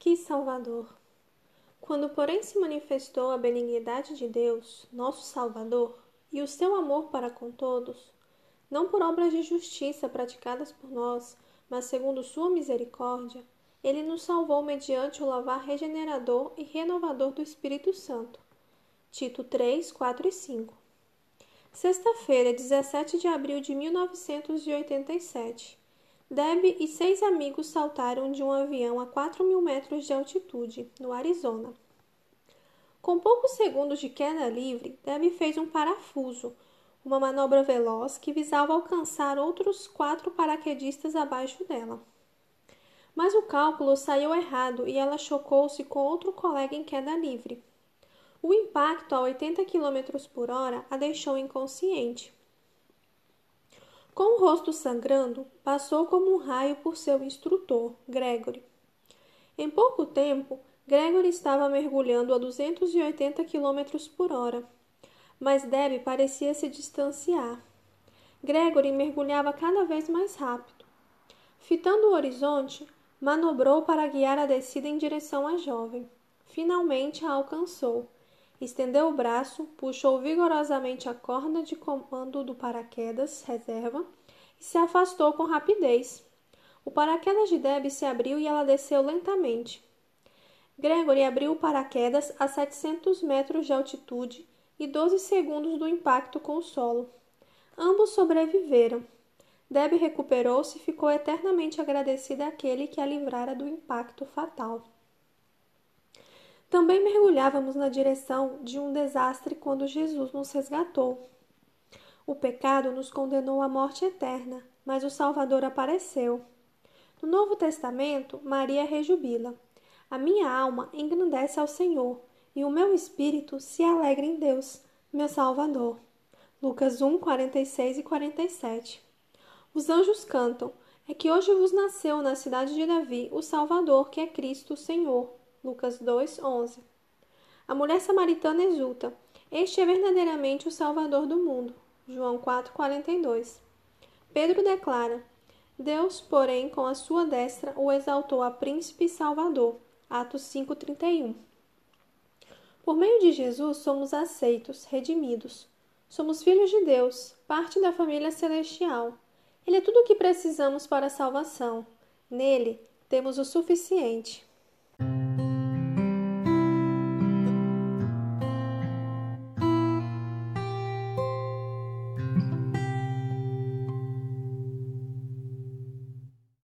Que Salvador! Quando, porém, se manifestou a benignidade de Deus, nosso Salvador, e o seu amor para com todos, não por obras de justiça praticadas por nós, mas segundo sua misericórdia, ele nos salvou mediante o lavar regenerador e renovador do Espírito Santo. Tito 3, 4 e 5. Sexta-feira, 17 de abril de 1987. Deb e seis amigos saltaram de um avião a 4 mil metros de altitude, no Arizona. Com poucos segundos de queda livre, Deb fez um parafuso, uma manobra veloz que visava alcançar outros quatro paraquedistas abaixo dela. Mas o cálculo saiu errado e ela chocou-se com outro colega em queda livre. O impacto a 80 km por hora a deixou inconsciente. Com o rosto sangrando, passou como um raio por seu instrutor, Gregory. Em pouco tempo, Gregory estava mergulhando a 280 km por hora, mas Deb parecia se distanciar. Gregory mergulhava cada vez mais rápido. Fitando o horizonte, manobrou para guiar a descida em direção à jovem. Finalmente a alcançou. Estendeu o braço, puxou vigorosamente a corda de comando do paraquedas reserva e se afastou com rapidez. O paraquedas de Deb se abriu e ela desceu lentamente. Gregory abriu o paraquedas a 700 metros de altitude e 12 segundos do impacto com o solo. Ambos sobreviveram. Deb recuperou-se e ficou eternamente agradecida àquele que a livrara do impacto fatal. Também mergulhávamos na direção de um desastre quando Jesus nos resgatou. O pecado nos condenou à morte eterna, mas o Salvador apareceu. No Novo Testamento, Maria rejubila. A minha alma engrandece ao Senhor, e o meu espírito se alegra em Deus, meu Salvador. Lucas 1, 46 e 47. Os anjos cantam: É que hoje vos nasceu na cidade de Davi o Salvador, que é Cristo, o Senhor. Lucas 2, 11. A mulher samaritana exulta: Este é verdadeiramente o Salvador do mundo. João 4, 42. Pedro declara: Deus, porém, com a sua destra o exaltou a príncipe e salvador. Atos 5:31. Por meio de Jesus somos aceitos, redimidos. Somos filhos de Deus, parte da família celestial. Ele é tudo o que precisamos para a salvação. Nele temos o suficiente.